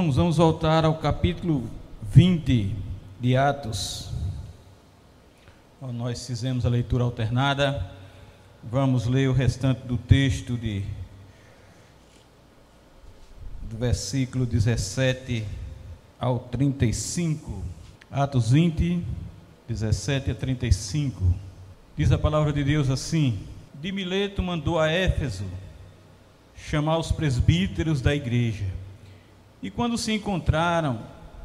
Irmãos, vamos voltar ao capítulo 20 de Atos. Nós fizemos a leitura alternada. Vamos ler o restante do texto de do versículo 17 ao 35. Atos 20, 17 a 35. Diz a palavra de Deus assim: De Mileto mandou a Éfeso chamar os presbíteros da igreja. E quando se encontraram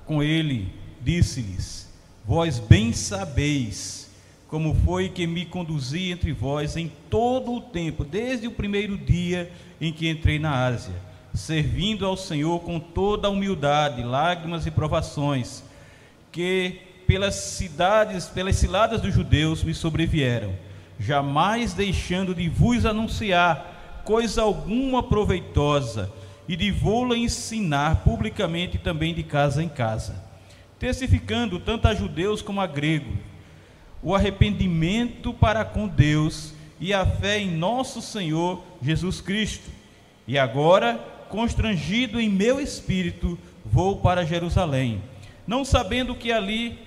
com ele, disse-lhes: Vós bem sabeis como foi que me conduzi entre vós em todo o tempo, desde o primeiro dia em que entrei na Ásia, servindo ao Senhor com toda a humildade, lágrimas e provações, que pelas cidades, pelas ciladas dos judeus me sobrevieram, jamais deixando de vos anunciar coisa alguma proveitosa e de vô-la ensinar publicamente também de casa em casa, testificando tanto a judeus como a gregos o arrependimento para com Deus e a fé em nosso Senhor Jesus Cristo. E agora, constrangido em meu espírito, vou para Jerusalém, não sabendo que ali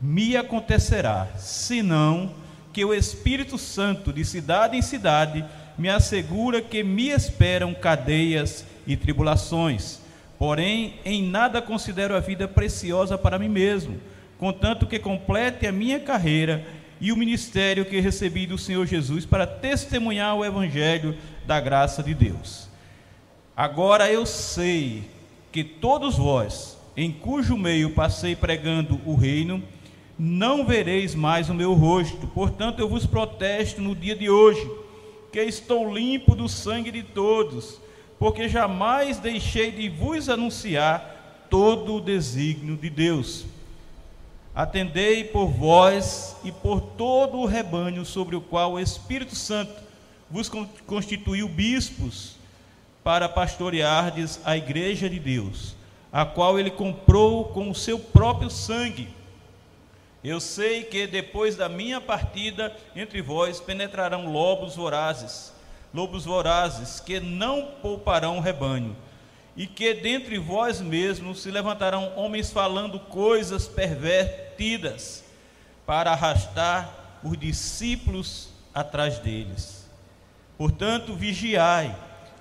me acontecerá, senão que o Espírito Santo, de cidade em cidade, me assegura que me esperam cadeias e tribulações. Porém, em nada considero a vida preciosa para mim mesmo, contanto que complete a minha carreira e o ministério que recebi do Senhor Jesus para testemunhar o evangelho da graça de Deus. Agora eu sei que todos vós, em cujo meio passei pregando o reino, não vereis mais o meu rosto. Portanto, eu vos protesto no dia de hoje estou limpo do sangue de todos, porque jamais deixei de vos anunciar todo o desígnio de Deus. Atendei por vós e por todo o rebanho sobre o qual o Espírito Santo vos constituiu bispos para pastoreardes a igreja de Deus, a qual ele comprou com o seu próprio sangue. Eu sei que depois da minha partida entre vós penetrarão lobos vorazes, lobos vorazes que não pouparão o rebanho, e que dentre vós mesmos se levantarão homens falando coisas pervertidas para arrastar os discípulos atrás deles. Portanto, vigiai,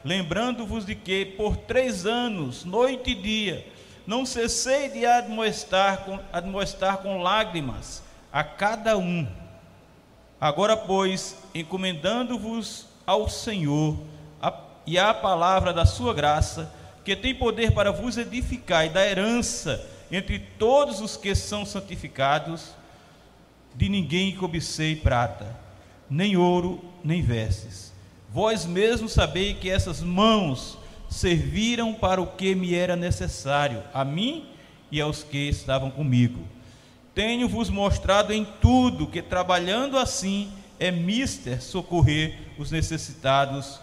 lembrando-vos de que por três anos, noite e dia, não cessei de admoestar com, admoestar com lágrimas a cada um. Agora, pois, encomendando-vos ao Senhor a, e à palavra da sua graça, que tem poder para vos edificar e dar herança entre todos os que são santificados, de ninguém cobicei prata, nem ouro, nem vestes. Vós mesmos sabeis que essas mãos serviram para o que me era necessário, a mim e aos que estavam comigo. Tenho-vos mostrado em tudo que, trabalhando assim, é mister socorrer os necessitados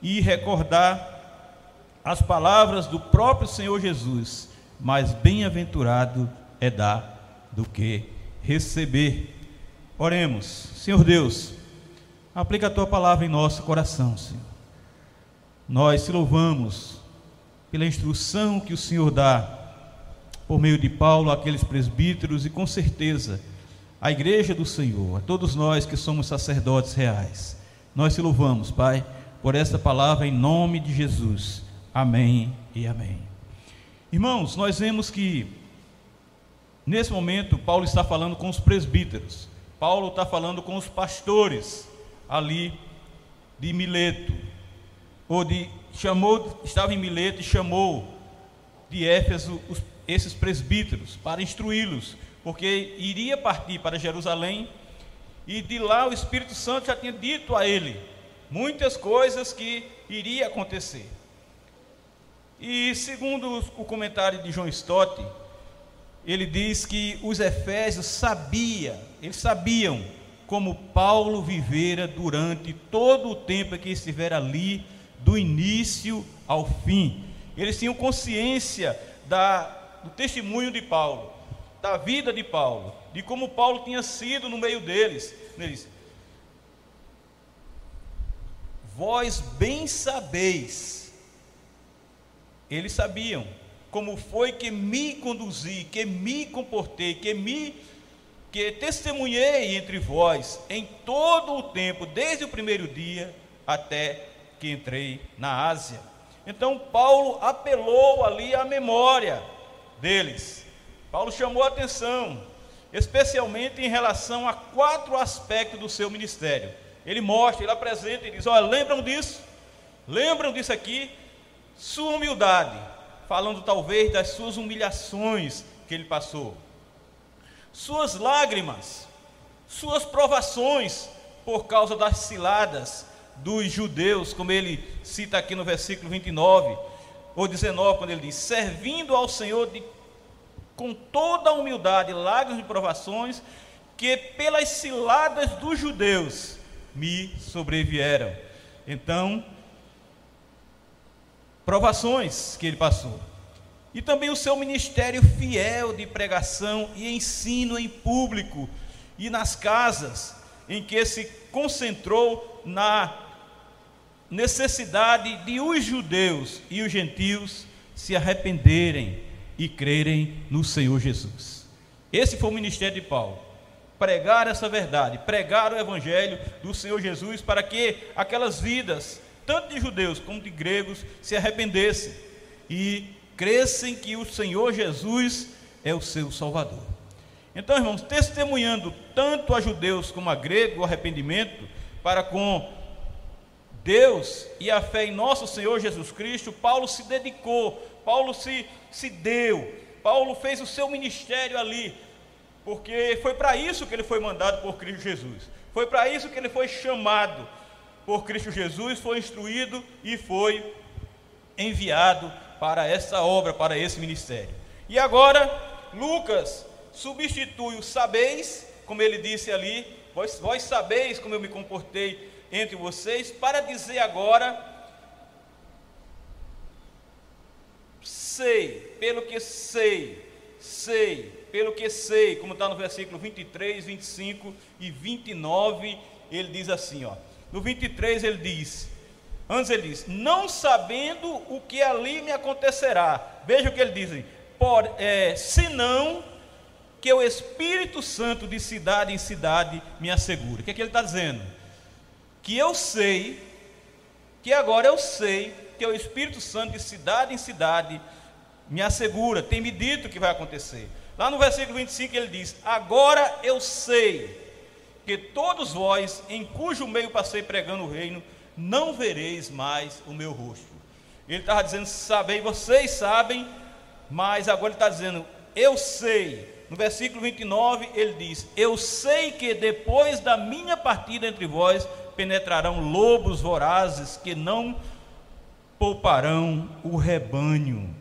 e recordar as palavras do próprio Senhor Jesus: mais bem-aventurado é dar do que receber. Oremos, Senhor Deus, aplica a tua palavra em nosso coração, Senhor. Nós te louvamos pela instrução que o Senhor dá por meio de Paulo àqueles presbíteros e com certeza à igreja do Senhor, a todos nós que somos sacerdotes reais. Nós te louvamos, Pai, por esta palavra em nome de Jesus. Amém e amém. Irmãos, nós vemos que nesse momento Paulo está falando com os presbíteros. Paulo está falando com os pastores ali de Mileto ou de chamou, estava em Mileto e chamou de Éfeso os, esses presbíteros para instruí-los, porque iria partir para Jerusalém e de lá o Espírito Santo já tinha dito a ele muitas coisas que iria acontecer. E segundo o comentário de João Stott, ele diz que os efésios sabia, eles sabiam como Paulo vivera durante todo o tempo que estivera ali do início ao fim. Eles tinham consciência da, do testemunho de Paulo, da vida de Paulo, de como Paulo tinha sido no meio deles. Eles, Vós bem sabeis, eles sabiam como foi que me conduzi, que me comportei, que me que testemunhei entre vós em todo o tempo, desde o primeiro dia até que entrei na Ásia. Então Paulo apelou ali à memória deles. Paulo chamou a atenção, especialmente em relação a quatro aspectos do seu ministério. Ele mostra, ele apresenta e diz: Olha, lembram disso? Lembram disso aqui? Sua humildade, falando talvez das suas humilhações que ele passou, suas lágrimas, suas provações por causa das ciladas dos judeus, como ele cita aqui no versículo 29 ou 19, quando ele diz: servindo ao Senhor de, com toda a humildade, lágrimas de provações, que pelas ciladas dos judeus me sobrevieram. Então, provações que ele passou. E também o seu ministério fiel de pregação e ensino em público e nas casas, em que se concentrou na necessidade de os judeus e os gentios se arrependerem e crerem no Senhor Jesus. Esse foi o ministério de Paulo. Pregar essa verdade, pregar o evangelho do Senhor Jesus para que aquelas vidas, tanto de judeus como de gregos, se arrependessem e crescem que o Senhor Jesus é o seu Salvador. Então, irmãos, testemunhando tanto a judeus como a gregos o arrependimento para com Deus e a fé em nosso Senhor Jesus Cristo, Paulo se dedicou, Paulo se, se deu, Paulo fez o seu ministério ali, porque foi para isso que ele foi mandado por Cristo Jesus, foi para isso que ele foi chamado por Cristo Jesus, foi instruído e foi enviado para essa obra, para esse ministério. E agora, Lucas substitui o sabeis, como ele disse ali, vós, vós sabeis como eu me comportei entre vocês para dizer agora: sei, pelo que sei, sei, pelo que sei, como está no versículo 23, 25 e 29, ele diz assim: ó, no 23 ele diz. Antes ele diz, não sabendo o que ali me acontecerá. Veja o que ele diz: é, senão que o Espírito Santo de cidade em cidade me assegure. O que, é que ele está dizendo? Que eu sei, que agora eu sei, que o Espírito Santo de cidade em cidade me assegura, tem me dito que vai acontecer. Lá no versículo 25 ele diz: Agora eu sei que todos vós, em cujo meio passei pregando o reino, não vereis mais o meu rosto. Ele estava dizendo: Sabem, vocês sabem, mas agora ele está dizendo: Eu sei. No versículo 29 ele diz: Eu sei que depois da minha partida entre vós penetrarão lobos vorazes que não pouparão o rebanho.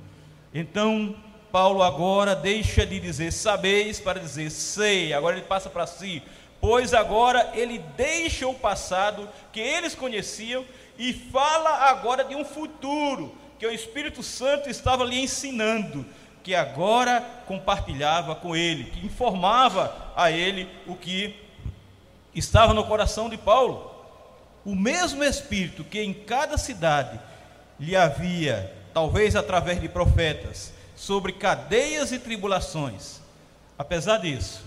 Então, Paulo agora deixa de dizer sabeis para dizer sei, agora ele passa para si, pois agora ele deixa o passado que eles conheciam e fala agora de um futuro que o Espírito Santo estava lhe ensinando, que agora compartilhava com ele, que informava a ele o que estava no coração de Paulo o mesmo Espírito que em cada cidade lhe havia, talvez através de profetas, sobre cadeias e tribulações, apesar disso,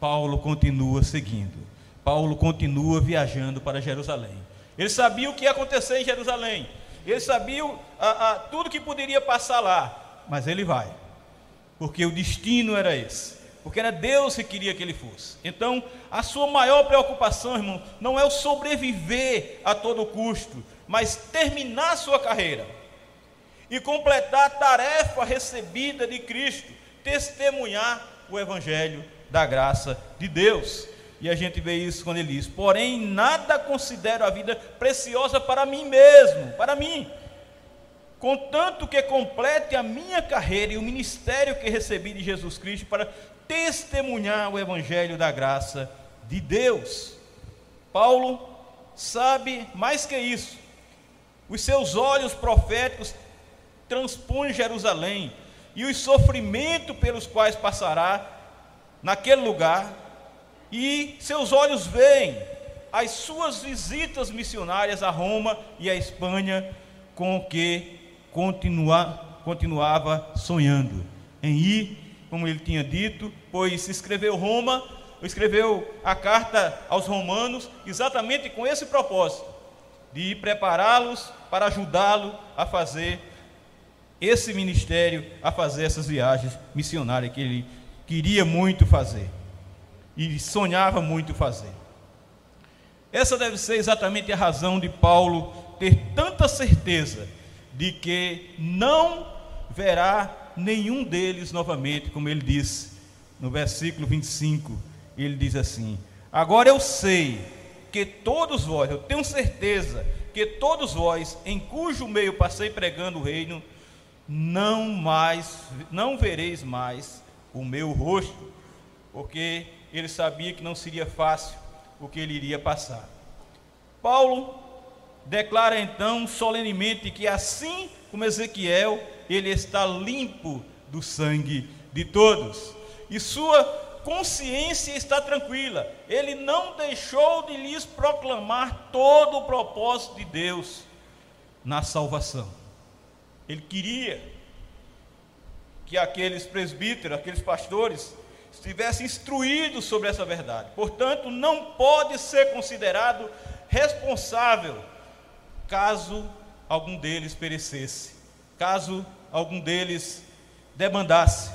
Paulo continua seguindo, Paulo continua viajando para Jerusalém. Ele sabia o que ia acontecer em Jerusalém, ele sabia a, a, tudo que poderia passar lá, mas ele vai, porque o destino era esse porque era Deus que queria que ele fosse. Então, a sua maior preocupação, irmão, não é o sobreviver a todo custo, mas terminar sua carreira e completar a tarefa recebida de Cristo, testemunhar o evangelho da graça de Deus. E a gente vê isso quando ele diz: "Porém, nada considero a vida preciosa para mim mesmo, para mim, contanto que complete a minha carreira e o ministério que recebi de Jesus Cristo para testemunhar o evangelho da graça de Deus. Paulo sabe mais que isso. Os seus olhos proféticos transpõem Jerusalém e os sofrimentos pelos quais passará naquele lugar, e seus olhos veem as suas visitas missionárias a Roma e a Espanha, com que continuar, continuava sonhando em ir, como ele tinha dito, pois escreveu Roma, escreveu a carta aos romanos exatamente com esse propósito de prepará-los para ajudá-lo a fazer esse ministério, a fazer essas viagens missionárias que ele queria muito fazer e sonhava muito fazer. Essa deve ser exatamente a razão de Paulo ter tanta certeza de que não verá nenhum deles novamente, como ele disse no versículo 25. Ele diz assim: Agora eu sei que todos vós, eu tenho certeza que todos vós, em cujo meio passei pregando o reino, não mais, não vereis mais o meu rosto, porque ele sabia que não seria fácil o que ele iria passar. Paulo declara então solenemente que assim como Ezequiel, ele está limpo do sangue de todos. E sua consciência está tranquila. Ele não deixou de lhes proclamar todo o propósito de Deus na salvação. Ele queria que aqueles presbíteros, aqueles pastores, estivessem instruídos sobre essa verdade. Portanto, não pode ser considerado responsável caso algum deles perecesse, caso algum deles demandasse.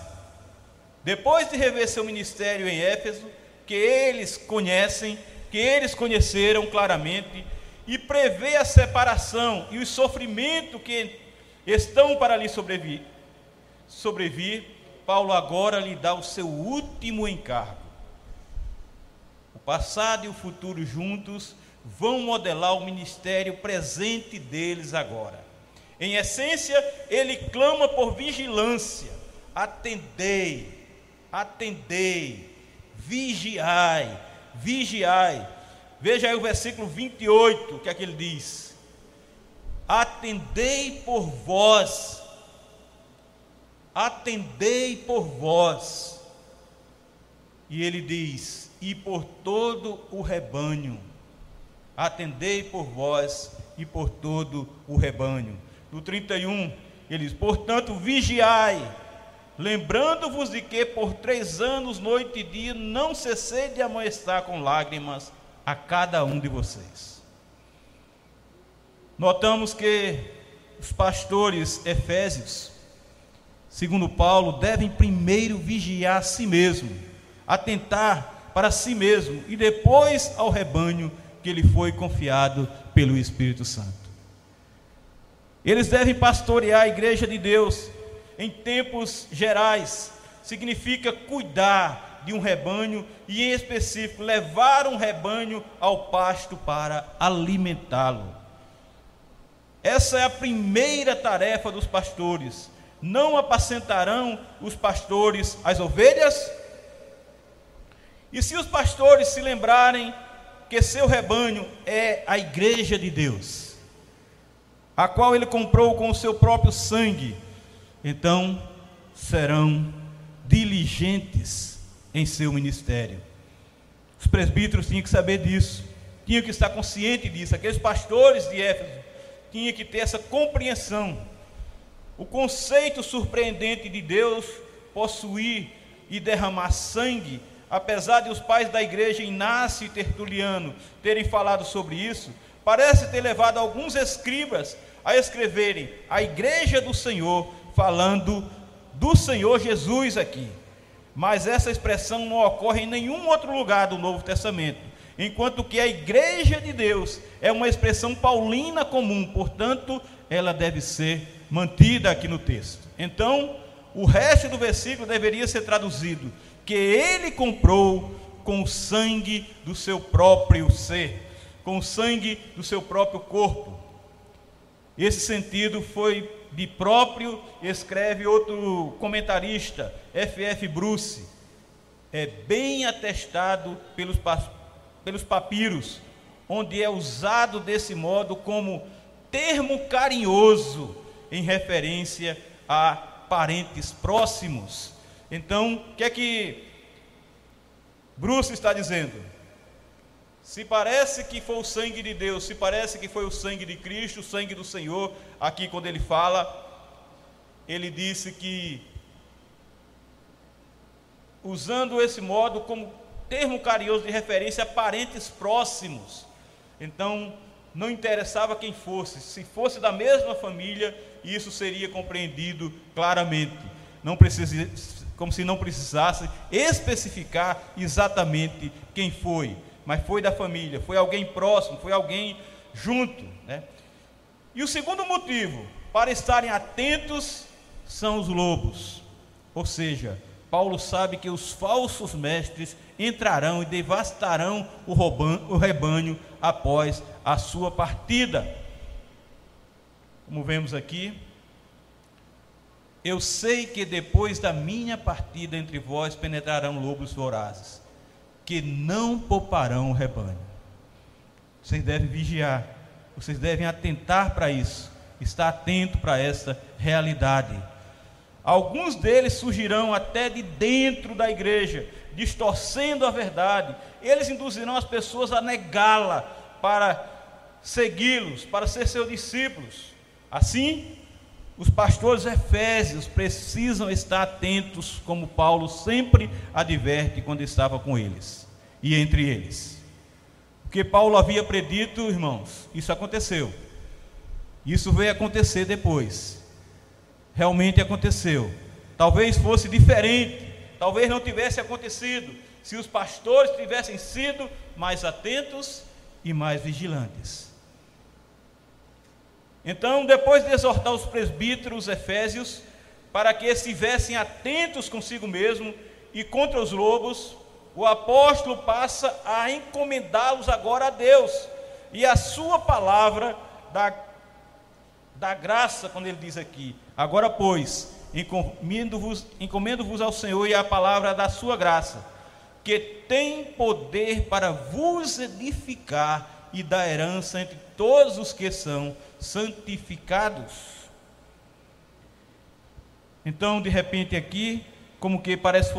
Depois de rever seu ministério em Éfeso, que eles conhecem, que eles conheceram claramente, e prevê a separação e o sofrimento que estão para lhe sobrevir, sobrevir, Paulo agora lhe dá o seu último encargo. O passado e o futuro juntos vão modelar o ministério presente deles agora. Em essência, ele clama por vigilância. Atendei, atendei, vigiai, vigiai. Veja aí o versículo 28, o que é que ele diz? Atendei por vós, atendei por vós. E ele diz: e por todo o rebanho atendei por vós e por todo o rebanho. No 31, ele diz: Portanto, vigiai, lembrando-vos de que por três anos, noite e dia, não cessei de amoestar com lágrimas a cada um de vocês. Notamos que os pastores efésios, segundo Paulo, devem primeiro vigiar a si mesmo, atentar para si mesmo e depois ao rebanho que lhe foi confiado pelo Espírito Santo. Eles devem pastorear a igreja de Deus em tempos gerais, significa cuidar de um rebanho e, em específico, levar um rebanho ao pasto para alimentá-lo. Essa é a primeira tarefa dos pastores. Não apacentarão os pastores as ovelhas? E se os pastores se lembrarem que seu rebanho é a igreja de Deus, a qual ele comprou com o seu próprio sangue, então serão diligentes em seu ministério. Os presbíteros tinham que saber disso, tinham que estar conscientes disso. Aqueles pastores de Éfeso tinham que ter essa compreensão. O conceito surpreendente de Deus possuir e derramar sangue apesar de os pais da igreja Inácio e Tertuliano terem falado sobre isso, parece ter levado alguns escribas a escreverem a igreja do Senhor, falando do Senhor Jesus aqui. Mas essa expressão não ocorre em nenhum outro lugar do Novo Testamento, enquanto que a igreja de Deus é uma expressão paulina comum, portanto, ela deve ser mantida aqui no texto. Então, o resto do versículo deveria ser traduzido: que ele comprou com o sangue do seu próprio ser, com o sangue do seu próprio corpo. Esse sentido foi de próprio, escreve outro comentarista, F.F. Bruce, é bem atestado pelos, pelos papiros, onde é usado desse modo como termo carinhoso em referência a parentes próximos então, o que é que Bruce está dizendo? Se parece que foi o sangue de Deus, se parece que foi o sangue de Cristo, o sangue do Senhor, aqui quando ele fala, ele disse que, usando esse modo como termo carinhoso de referência a parentes próximos, então não interessava quem fosse, se fosse da mesma família, isso seria compreendido claramente. Não precisa, como se não precisasse especificar exatamente quem foi, mas foi da família, foi alguém próximo, foi alguém junto. Né? E o segundo motivo para estarem atentos são os lobos. Ou seja, Paulo sabe que os falsos mestres entrarão e devastarão o rebanho após a sua partida. Como vemos aqui, eu sei que depois da minha partida entre vós penetrarão lobos vorazes, que não pouparão o rebanho. Vocês devem vigiar, vocês devem atentar para isso, estar atento para essa realidade. Alguns deles surgirão até de dentro da igreja, distorcendo a verdade. Eles induzirão as pessoas a negá-la para segui-los, para ser seus discípulos. Assim, os pastores efésios precisam estar atentos, como Paulo sempre adverte quando estava com eles e entre eles. O que Paulo havia predito, irmãos, isso aconteceu. Isso veio acontecer depois. Realmente aconteceu. Talvez fosse diferente, talvez não tivesse acontecido se os pastores tivessem sido mais atentos e mais vigilantes. Então, depois de exortar os presbíteros efésios para que estivessem atentos consigo mesmo e contra os lobos, o apóstolo passa a encomendá-los agora a Deus e a sua palavra da, da graça, quando ele diz aqui: Agora, pois, encomendo-vos encomendo ao Senhor e a palavra da sua graça, que tem poder para vos edificar e dar herança entre todos os que são santificados. Então, de repente, aqui, como que parece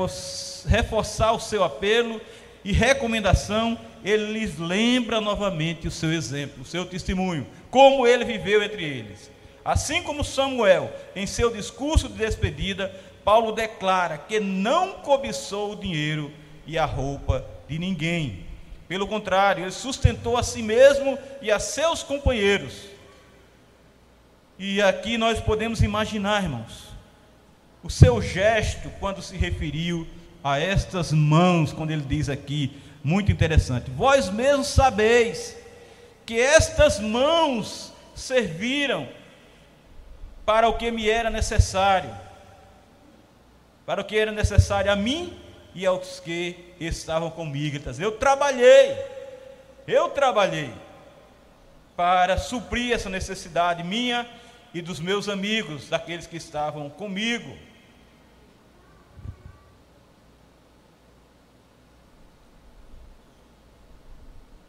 reforçar o seu apelo e recomendação, ele lhes lembra novamente o seu exemplo, o seu testemunho, como ele viveu entre eles. Assim como Samuel, em seu discurso de despedida, Paulo declara que não cobiçou o dinheiro e a roupa de ninguém. Pelo contrário, ele sustentou a si mesmo e a seus companheiros. E aqui nós podemos imaginar, irmãos, o seu gesto quando se referiu a estas mãos, quando ele diz aqui, muito interessante: Vós mesmos sabeis que estas mãos serviram para o que me era necessário, para o que era necessário a mim e aos que estavam comigo. Eu trabalhei, eu trabalhei para suprir essa necessidade minha e dos meus amigos, daqueles que estavam comigo.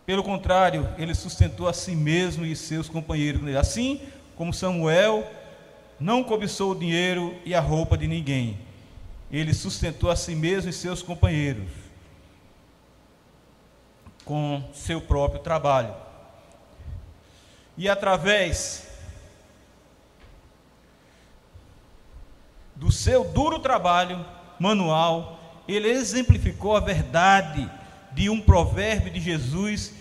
Pelo contrário, ele sustentou a si mesmo e seus companheiros. Assim como Samuel não cobiçou o dinheiro e a roupa de ninguém, ele sustentou a si mesmo e seus companheiros com seu próprio trabalho. E através do seu duro trabalho manual, ele exemplificou a verdade de um provérbio de Jesus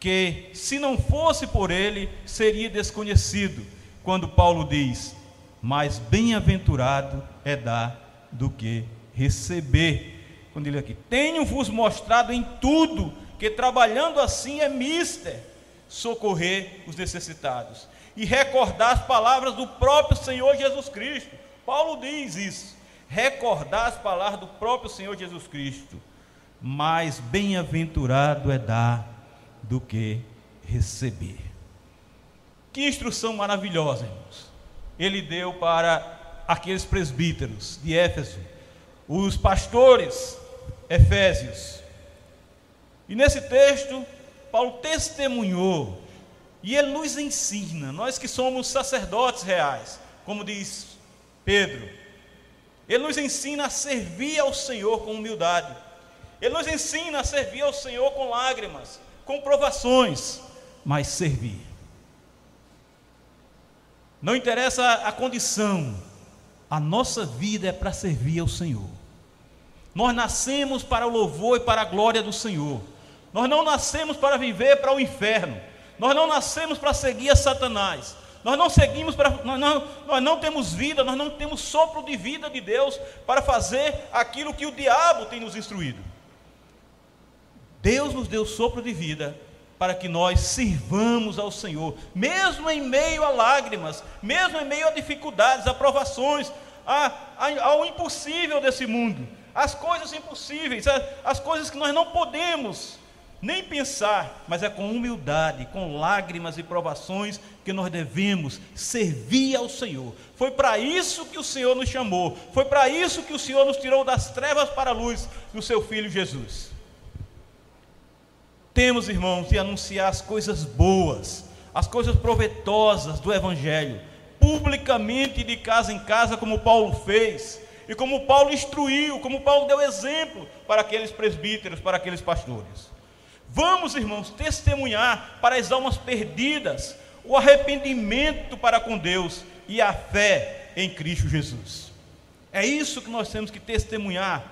que, se não fosse por ele, seria desconhecido, quando Paulo diz: Mais bem-aventurado é dar do que receber. Quando ele aqui, tenho-vos mostrado em tudo que trabalhando assim é mister socorrer os necessitados e recordar as palavras do próprio Senhor Jesus Cristo. Paulo diz isso. Recordar as palavras do próprio Senhor Jesus Cristo. Mais bem-aventurado é dar do que receber. Que instrução maravilhosa, irmãos. Ele deu para aqueles presbíteros de Éfeso, os pastores efésios. E nesse texto, Paulo testemunhou e ele nos ensina, nós que somos sacerdotes reais, como diz Pedro. Ele nos ensina a servir ao Senhor com humildade. Ele nos ensina a servir ao Senhor com lágrimas, com provações, mas servir. Não interessa a condição, a nossa vida é para servir ao Senhor. Nós nascemos para o louvor e para a glória do Senhor. Nós não nascemos para viver para o inferno. Nós não nascemos para seguir a Satanás. Nós não seguimos para. Nós não, nós não temos vida, nós não temos sopro de vida de Deus para fazer aquilo que o diabo tem nos instruído. Deus nos deu sopro de vida para que nós sirvamos ao Senhor, mesmo em meio a lágrimas, mesmo em meio a dificuldades, a provações, a, a, ao impossível desse mundo, as coisas impossíveis, as coisas que nós não podemos nem pensar, mas é com humildade, com lágrimas e provações que nós devemos servir ao Senhor. Foi para isso que o Senhor nos chamou, foi para isso que o Senhor nos tirou das trevas para a luz do seu Filho Jesus. Temos, irmãos, de anunciar as coisas boas, as coisas provetosas do Evangelho, publicamente de casa em casa, como Paulo fez, e como Paulo instruiu, como Paulo deu exemplo para aqueles presbíteros, para aqueles pastores. Vamos, irmãos, testemunhar para as almas perdidas o arrependimento para com Deus e a fé em Cristo Jesus. É isso que nós temos que testemunhar,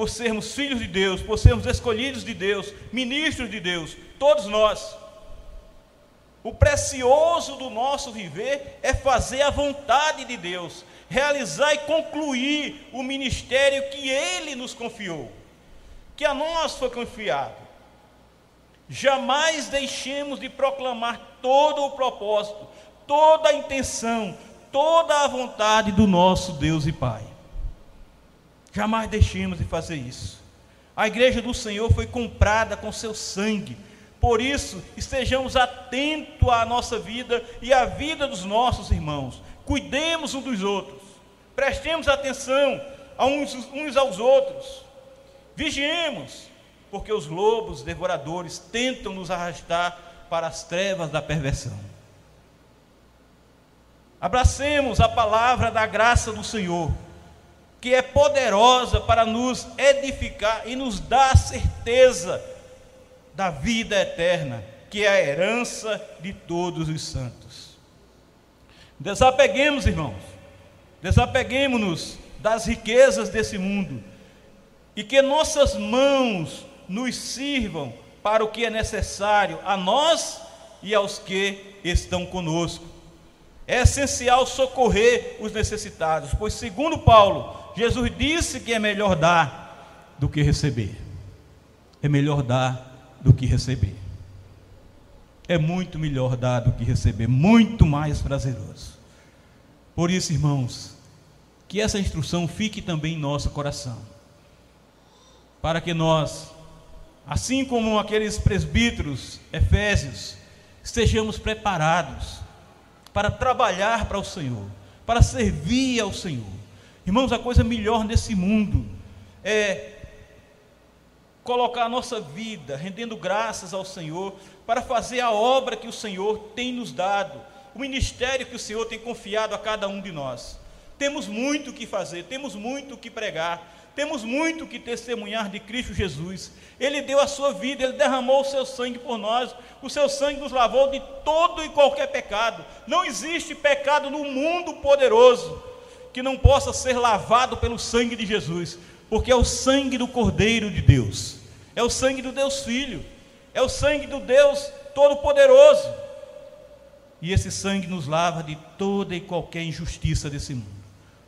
por sermos filhos de Deus, por sermos escolhidos de Deus, ministros de Deus, todos nós. O precioso do nosso viver é fazer a vontade de Deus, realizar e concluir o ministério que Ele nos confiou que a nós foi confiado. Jamais deixemos de proclamar todo o propósito, toda a intenção, toda a vontade do nosso Deus e Pai. Jamais deixemos de fazer isso. A igreja do Senhor foi comprada com seu sangue. Por isso, estejamos atentos à nossa vida e à vida dos nossos irmãos. Cuidemos uns dos outros. Prestemos atenção a uns, uns aos outros. Vigiemos, porque os lobos devoradores tentam nos arrastar para as trevas da perversão. Abracemos a palavra da graça do Senhor, que é poderosa para nos edificar e nos dar a certeza da vida eterna, que é a herança de todos os santos. Desapeguemos, irmãos, desapeguemos-nos das riquezas desse mundo e que nossas mãos nos sirvam para o que é necessário a nós e aos que estão conosco. É essencial socorrer os necessitados, pois, segundo Paulo, Jesus disse que é melhor dar do que receber. É melhor dar do que receber. É muito melhor dar do que receber, muito mais prazeroso. Por isso, irmãos, que essa instrução fique também em nosso coração para que nós, assim como aqueles presbíteros efésios, estejamos preparados para trabalhar para o Senhor, para servir ao Senhor. Irmãos, a coisa melhor nesse mundo é colocar a nossa vida rendendo graças ao Senhor para fazer a obra que o Senhor tem nos dado, o ministério que o Senhor tem confiado a cada um de nós. Temos muito o que fazer, temos muito o que pregar, temos muito que testemunhar de Cristo Jesus. Ele deu a sua vida, ele derramou o seu sangue por nós. O seu sangue nos lavou de todo e qualquer pecado. Não existe pecado no mundo poderoso que não possa ser lavado pelo sangue de Jesus, porque é o sangue do Cordeiro de Deus, é o sangue do Deus Filho, é o sangue do Deus Todo-Poderoso. E esse sangue nos lava de toda e qualquer injustiça desse mundo.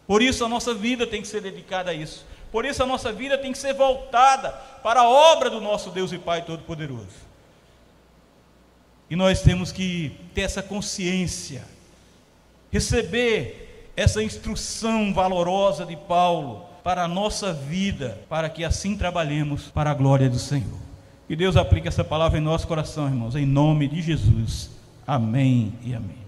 Por isso a nossa vida tem que ser dedicada a isso. Por isso a nossa vida tem que ser voltada para a obra do nosso Deus e Pai Todo-Poderoso. E nós temos que ter essa consciência, receber essa instrução valorosa de Paulo para a nossa vida, para que assim trabalhemos para a glória do Senhor. Que Deus aplique essa palavra em nosso coração, irmãos, em nome de Jesus. Amém e amém.